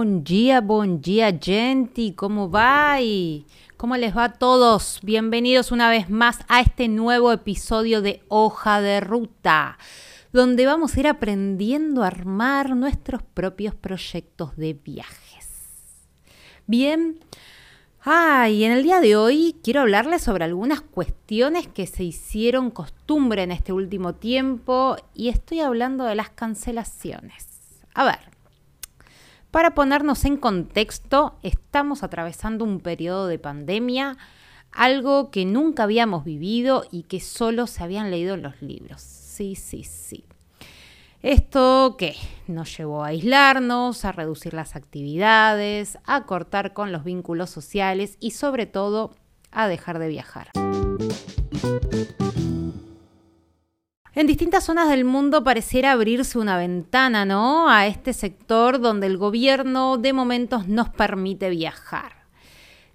Bon día, bon día, gente. ¿Cómo va? ¿Cómo les va a todos? Bienvenidos una vez más a este nuevo episodio de Hoja de Ruta, donde vamos a ir aprendiendo a armar nuestros propios proyectos de viajes. Bien. Ah, y en el día de hoy quiero hablarles sobre algunas cuestiones que se hicieron costumbre en este último tiempo y estoy hablando de las cancelaciones. A ver, para ponernos en contexto, estamos atravesando un periodo de pandemia, algo que nunca habíamos vivido y que solo se habían leído en los libros. Sí, sí, sí. Esto que nos llevó a aislarnos, a reducir las actividades, a cortar con los vínculos sociales y sobre todo a dejar de viajar. En distintas zonas del mundo pareciera abrirse una ventana, ¿no? A este sector donde el gobierno de momentos nos permite viajar.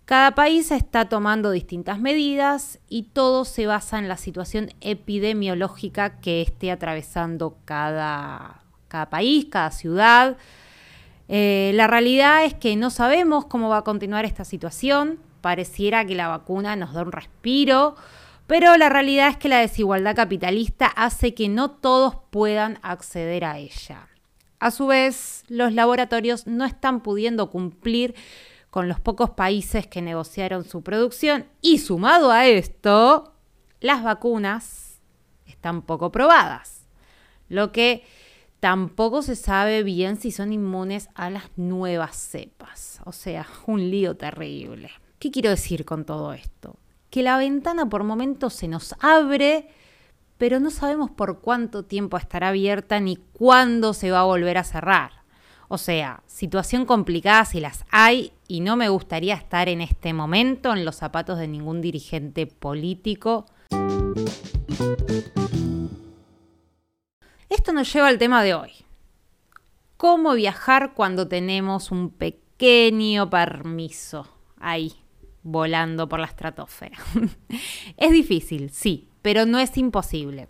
Cada país está tomando distintas medidas y todo se basa en la situación epidemiológica que esté atravesando cada, cada país, cada ciudad. Eh, la realidad es que no sabemos cómo va a continuar esta situación. Pareciera que la vacuna nos da un respiro, pero la realidad es que la desigualdad capitalista hace que no todos puedan acceder a ella. A su vez, los laboratorios no están pudiendo cumplir con los pocos países que negociaron su producción y sumado a esto, las vacunas están poco probadas, lo que tampoco se sabe bien si son inmunes a las nuevas cepas. O sea, un lío terrible. ¿Qué quiero decir con todo esto? Que la ventana por momentos se nos abre, pero no sabemos por cuánto tiempo estará abierta ni cuándo se va a volver a cerrar. O sea, situación complicada si las hay y no me gustaría estar en este momento en los zapatos de ningún dirigente político. Esto nos lleva al tema de hoy. ¿Cómo viajar cuando tenemos un pequeño permiso ahí? Volando por la estratosfera. es difícil, sí, pero no es imposible.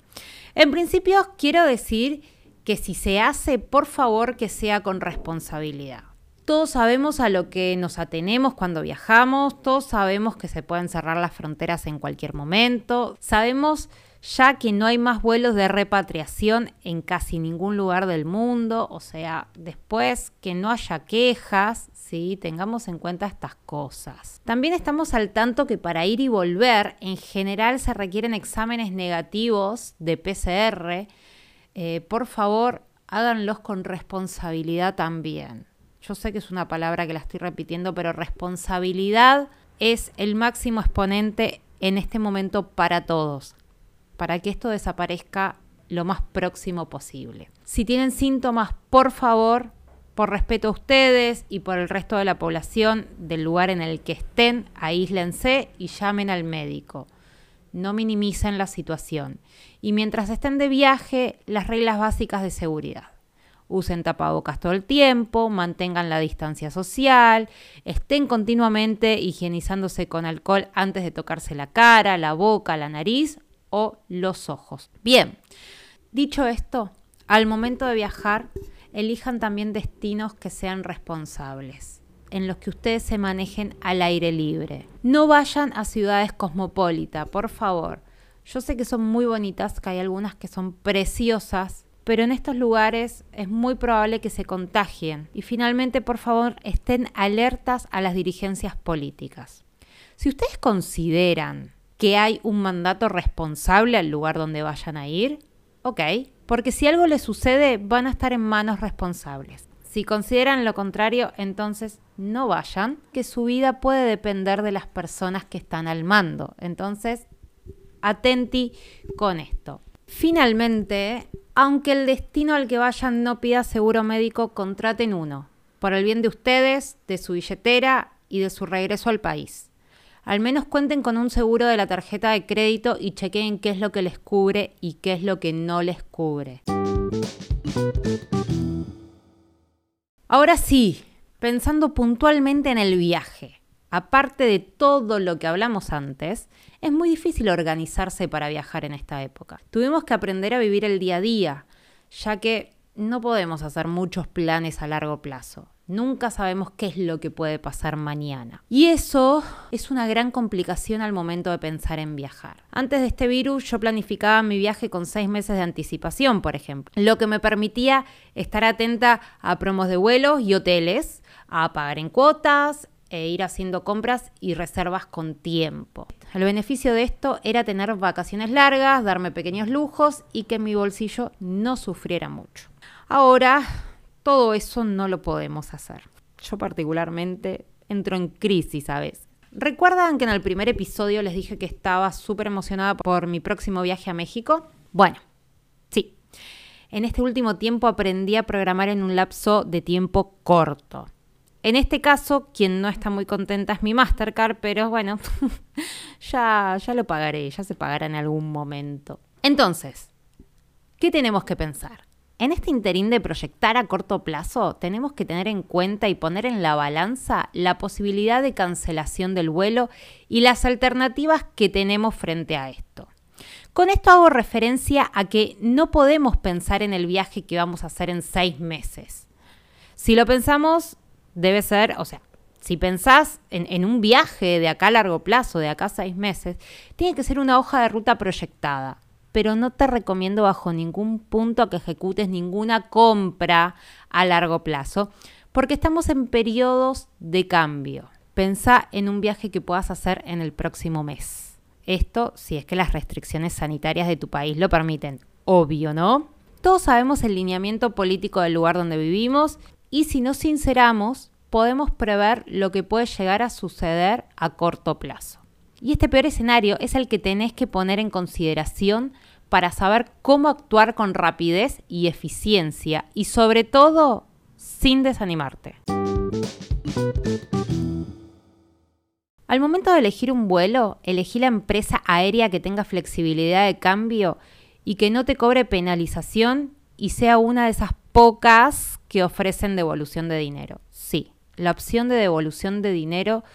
En principio, quiero decir que si se hace, por favor, que sea con responsabilidad. Todos sabemos a lo que nos atenemos cuando viajamos, todos sabemos que se pueden cerrar las fronteras en cualquier momento, sabemos ya que no hay más vuelos de repatriación en casi ningún lugar del mundo, o sea, después que no haya quejas, ¿sí? tengamos en cuenta estas cosas. También estamos al tanto que para ir y volver, en general se requieren exámenes negativos de PCR. Eh, por favor, háganlos con responsabilidad también. Yo sé que es una palabra que la estoy repitiendo, pero responsabilidad es el máximo exponente en este momento para todos para que esto desaparezca lo más próximo posible. Si tienen síntomas, por favor, por respeto a ustedes y por el resto de la población del lugar en el que estén, aíslense y llamen al médico. No minimicen la situación. Y mientras estén de viaje, las reglas básicas de seguridad. Usen tapabocas todo el tiempo, mantengan la distancia social, estén continuamente higienizándose con alcohol antes de tocarse la cara, la boca, la nariz o los ojos. Bien, dicho esto, al momento de viajar, elijan también destinos que sean responsables en los que ustedes se manejen al aire libre. No vayan a ciudades cosmopolitas, por favor. Yo sé que son muy bonitas, que hay algunas que son preciosas, pero en estos lugares es muy probable que se contagien. Y finalmente, por favor, estén alertas a las dirigencias políticas. Si ustedes consideran que hay un mandato responsable al lugar donde vayan a ir? Ok, porque si algo les sucede van a estar en manos responsables. Si consideran lo contrario, entonces no vayan, que su vida puede depender de las personas que están al mando. Entonces, atenti con esto. Finalmente, aunque el destino al que vayan no pida seguro médico, contraten uno, por el bien de ustedes, de su billetera y de su regreso al país. Al menos cuenten con un seguro de la tarjeta de crédito y chequeen qué es lo que les cubre y qué es lo que no les cubre. Ahora sí, pensando puntualmente en el viaje. Aparte de todo lo que hablamos antes, es muy difícil organizarse para viajar en esta época. Tuvimos que aprender a vivir el día a día, ya que no podemos hacer muchos planes a largo plazo. Nunca sabemos qué es lo que puede pasar mañana. Y eso es una gran complicación al momento de pensar en viajar. Antes de este virus yo planificaba mi viaje con seis meses de anticipación, por ejemplo, lo que me permitía estar atenta a promos de vuelos y hoteles, a pagar en cuotas, e ir haciendo compras y reservas con tiempo. El beneficio de esto era tener vacaciones largas, darme pequeños lujos y que mi bolsillo no sufriera mucho. Ahora todo eso no lo podemos hacer. Yo particularmente entro en crisis a veces. ¿Recuerdan que en el primer episodio les dije que estaba súper emocionada por mi próximo viaje a México? Bueno, sí. En este último tiempo aprendí a programar en un lapso de tiempo corto. En este caso, quien no está muy contenta es mi Mastercard, pero bueno, ya, ya lo pagaré, ya se pagará en algún momento. Entonces, ¿qué tenemos que pensar? En este interín de proyectar a corto plazo, tenemos que tener en cuenta y poner en la balanza la posibilidad de cancelación del vuelo y las alternativas que tenemos frente a esto. Con esto hago referencia a que no podemos pensar en el viaje que vamos a hacer en seis meses. Si lo pensamos, debe ser, o sea, si pensás en, en, un viaje de acá a largo plazo, de acá a seis meses, tiene que ser una hoja de ruta proyectada pero no te recomiendo bajo ningún punto que ejecutes ninguna compra a largo plazo, porque estamos en periodos de cambio. Pensá en un viaje que puedas hacer en el próximo mes. Esto si es que las restricciones sanitarias de tu país lo permiten. Obvio, ¿no? Todos sabemos el lineamiento político del lugar donde vivimos y si nos sinceramos, podemos prever lo que puede llegar a suceder a corto plazo. Y este peor escenario es el que tenés que poner en consideración para saber cómo actuar con rapidez y eficiencia y sobre todo sin desanimarte. Al momento de elegir un vuelo, elegí la empresa aérea que tenga flexibilidad de cambio y que no te cobre penalización y sea una de esas pocas que ofrecen devolución de dinero. Sí, la opción de devolución de dinero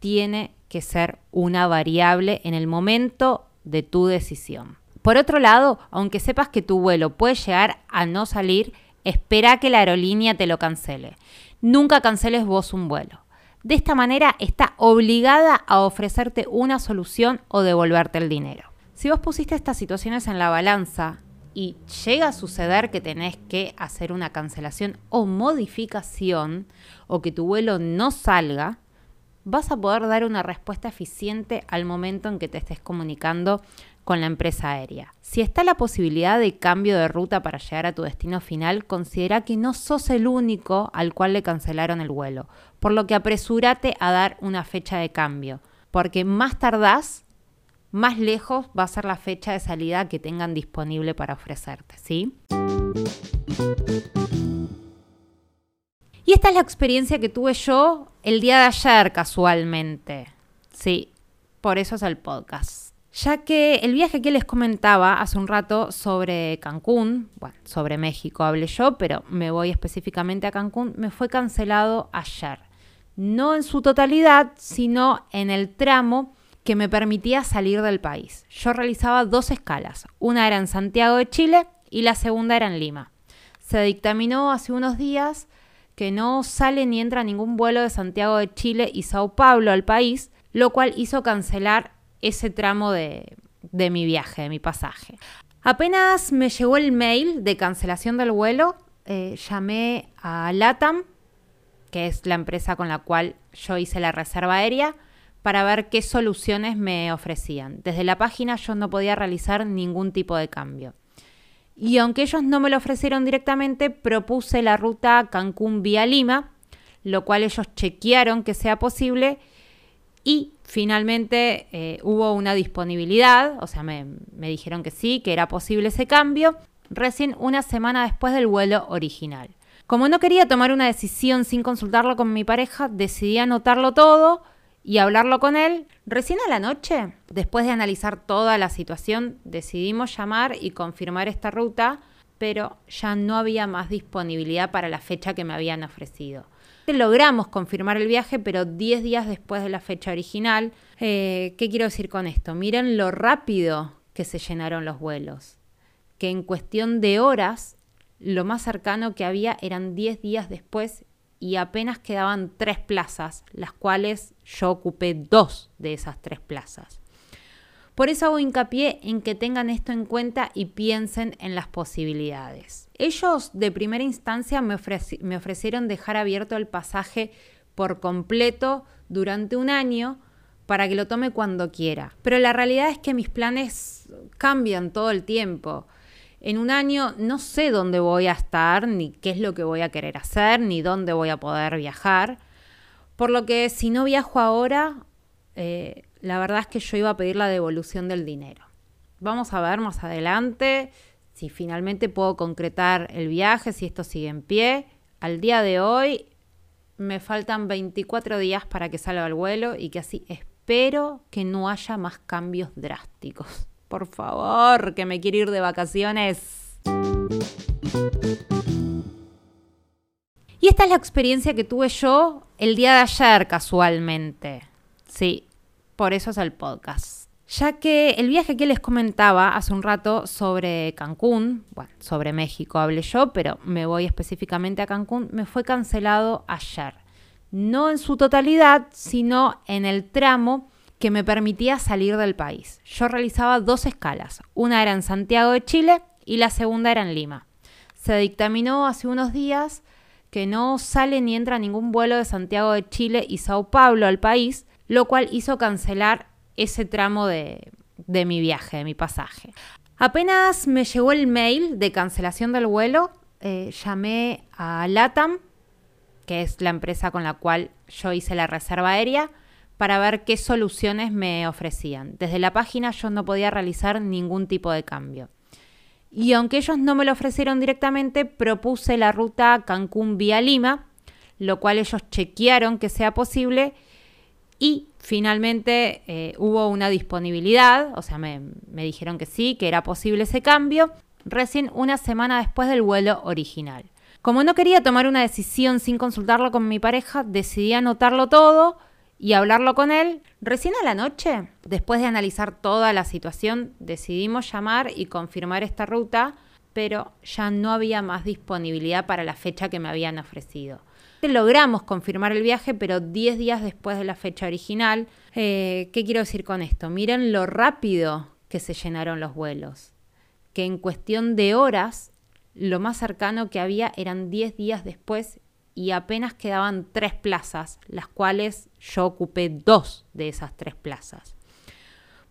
tiene que ser una variable en el momento de tu decisión. Por otro lado, aunque sepas que tu vuelo puede llegar a no salir, espera que la aerolínea te lo cancele. Nunca canceles vos un vuelo. De esta manera está obligada a ofrecerte una solución o devolverte el dinero. Si vos pusiste estas situaciones en la balanza y llega a suceder que tenés que hacer una cancelación o modificación o que tu vuelo no salga, vas a poder dar una respuesta eficiente al momento en que te estés comunicando con la empresa aérea. Si está la posibilidad de cambio de ruta para llegar a tu destino final, considera que no sos el único al cual le cancelaron el vuelo, por lo que apresúrate a dar una fecha de cambio, porque más tardás, más lejos va a ser la fecha de salida que tengan disponible para ofrecerte, ¿sí? Y esta es la experiencia que tuve yo el día de ayer casualmente. Sí, por eso es el podcast ya que el viaje que les comentaba hace un rato sobre Cancún, bueno, sobre México hablé yo, pero me voy específicamente a Cancún, me fue cancelado ayer. No en su totalidad, sino en el tramo que me permitía salir del país. Yo realizaba dos escalas, una era en Santiago de Chile y la segunda era en Lima. Se dictaminó hace unos días que no sale ni entra ningún vuelo de Santiago de Chile y Sao Paulo al país, lo cual hizo cancelar ese tramo de, mi viaje, de mi pasaje. Apenas me llegó el mail de cancelación del vuelo, eh, llamé a LATAM, que es la empresa con la cual yo hice la reserva aérea, para ver qué soluciones me ofrecían. Desde la página yo no podía realizar ningún tipo de cambio. Y aunque ellos no me lo ofrecieron directamente, propuse la ruta Cancún vía Lima, lo cual ellos chequearon que sea posible y finalmente eh, hubo una disponibilidad, o sea, me, me dijeron que sí, que era posible ese cambio, recién una semana después del vuelo original. Como no quería tomar una decisión sin consultarlo con mi pareja, decidí anotarlo todo y hablarlo con él. Recién a la noche, después de analizar toda la situación, decidimos llamar y confirmar esta ruta, pero ya no había más disponibilidad para la fecha que me habían ofrecido. Logramos confirmar el viaje, pero 10 días después de la fecha original. Eh, ¿Qué quiero decir con esto? Miren lo rápido que se llenaron los vuelos. Que en cuestión de horas, lo más cercano que había eran 10 días después y apenas quedaban tres plazas, las cuales yo ocupé dos de esas tres plazas. Por eso hago hincapié en que tengan esto en cuenta y piensen en las posibilidades. Ellos de primera instancia me, me ofrecieron dejar abierto el pasaje por completo durante un año para que lo tome cuando quiera. Pero la realidad es que mis planes cambian todo el tiempo. En un año no sé dónde voy a estar, ni qué es lo que voy a querer hacer, ni dónde voy a poder viajar. Por lo que si no viajo ahora, eh, la verdad es que yo iba a pedir la devolución del dinero. Vamos a ver más adelante si finalmente puedo concretar el viaje, si esto sigue en pie. Al día de hoy me faltan 24 días para que salga el vuelo y que así espero que no haya más cambios drásticos. Por favor, que me quiero ir de vacaciones. Y esta es la experiencia que tuve yo el día de ayer casualmente. Sí, por eso es el podcast. Ya que el viaje que les comentaba hace un rato sobre Cancún, bueno, sobre México hablé yo, pero me voy específicamente a Cancún, me fue cancelado ayer. No en su totalidad, sino en el tramo que me permitía salir del país. Yo realizaba dos escalas, una era en Santiago de Chile y la segunda era en Lima. Se dictaminó hace unos días que no sale ni entra ningún vuelo de Santiago de Chile y Sao Paulo al país, lo cual hizo cancelar ese tramo de, mi viaje, de mi pasaje. Apenas me llegó el mail de cancelación del vuelo, eh, llamé a LATAM, que es la empresa con la cual yo hice la reserva aérea, para ver qué soluciones me ofrecían. Desde la página yo no podía realizar ningún tipo de cambio. Y aunque ellos no me lo ofrecieron directamente, propuse la ruta Cancún vía Lima, lo cual ellos chequearon que sea posible y finalmente eh, hubo una disponibilidad, o sea, me, me dijeron que sí, que era posible ese cambio, recién una semana después del vuelo original. Como no quería tomar una decisión sin consultarlo con mi pareja, decidí anotarlo todo y hablarlo con él. Recién a la noche, después de analizar toda la situación, decidimos llamar y confirmar esta ruta, pero ya no había más disponibilidad para la fecha que me habían ofrecido. Logramos confirmar el viaje, pero 10 días después de la fecha original. Eh, ¿Qué quiero decir con esto? Miren lo rápido que se llenaron los vuelos. Que en cuestión de horas, lo más cercano que había eran 10 días después y apenas quedaban tres plazas, las cuales yo ocupé dos de esas tres plazas.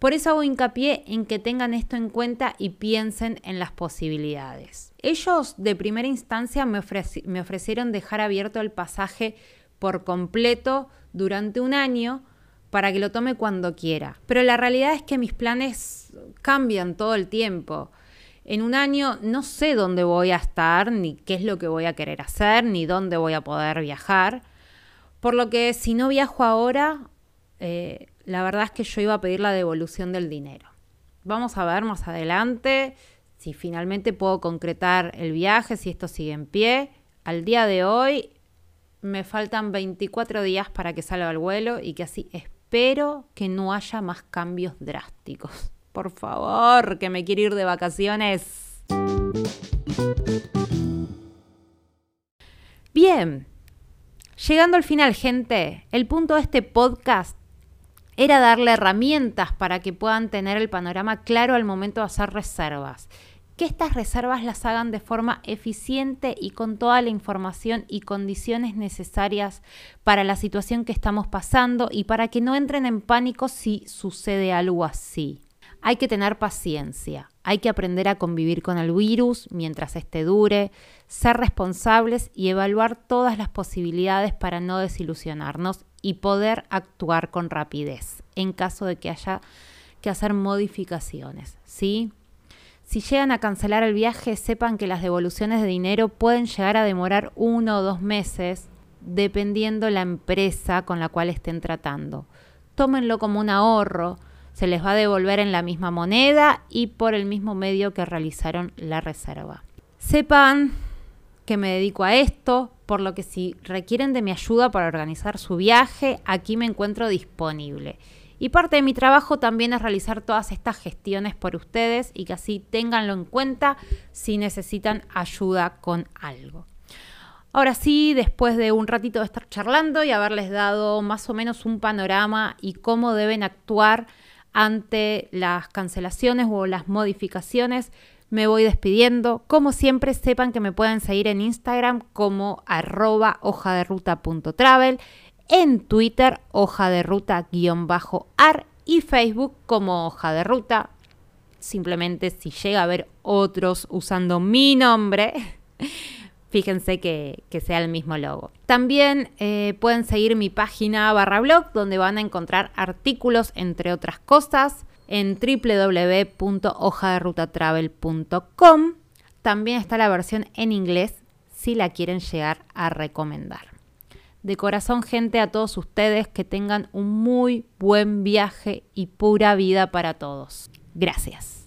Por eso hago hincapié en que tengan esto en cuenta y piensen en las posibilidades. Ellos de primera instancia me, ofrecieron dejar abierto el pasaje por completo durante un año para que lo tome cuando quiera. Pero la realidad es que mis planes cambian todo el tiempo en un año no sé dónde voy a estar, ni qué es lo que voy a querer hacer, ni dónde voy a poder viajar. Por lo que si no viajo ahora, eh, la verdad es que yo iba a pedir la devolución del dinero. Vamos a ver más adelante si finalmente puedo concretar el viaje, si esto sigue en pie. Al día de hoy me faltan 24 días para que salga el vuelo y que así espero que no haya más cambios drásticos. Por favor, que me quiero ir de vacaciones. Bien, llegando al final, gente, el punto de este podcast era darle herramientas para que puedan tener el panorama claro al momento de hacer reservas. Que estas reservas las hagan de forma eficiente y con toda la información y condiciones necesarias para la situación que estamos pasando y para que no entren en pánico si sucede algo así. Hay que tener paciencia, hay que aprender a convivir con el virus mientras este dure, ser responsables y evaluar todas las posibilidades para no desilusionarnos y poder actuar con rapidez en caso de que haya que hacer modificaciones, ¿sí? Si llegan a cancelar el viaje, sepan que las devoluciones de dinero pueden llegar a demorar uno o dos meses dependiendo la empresa con la cual estén tratando. Tómenlo como un ahorro, se les va a devolver en la misma moneda y por el mismo medio que realizaron la reserva. Sepan que me dedico a esto, por lo que si requieren de mi ayuda para organizar su viaje, aquí me encuentro disponible. Y parte de mi trabajo también es realizar todas estas gestiones por ustedes y que así ténganlo en cuenta si necesitan ayuda con algo. Ahora sí, después de un ratito de estar charlando y haberles dado más o menos un panorama y cómo deben actuar ante las cancelaciones o las modificaciones, me voy despidiendo. Como siempre, sepan que me pueden seguir en Instagram como arroba hojaderuta.travel, en Twitter hoja de ruta-ar y Facebook como hoja de ruta. Simplemente si llega a haber otros usando mi nombre, fíjense que, sea el mismo logo. También eh, pueden seguir mi página barra blog donde van a encontrar artículos entre otras cosas en www.hojaderutatravel.com. También está la versión en inglés si la quieren llegar a recomendar. De corazón, gente, a todos ustedes que tengan un muy buen viaje y pura vida para todos. Gracias.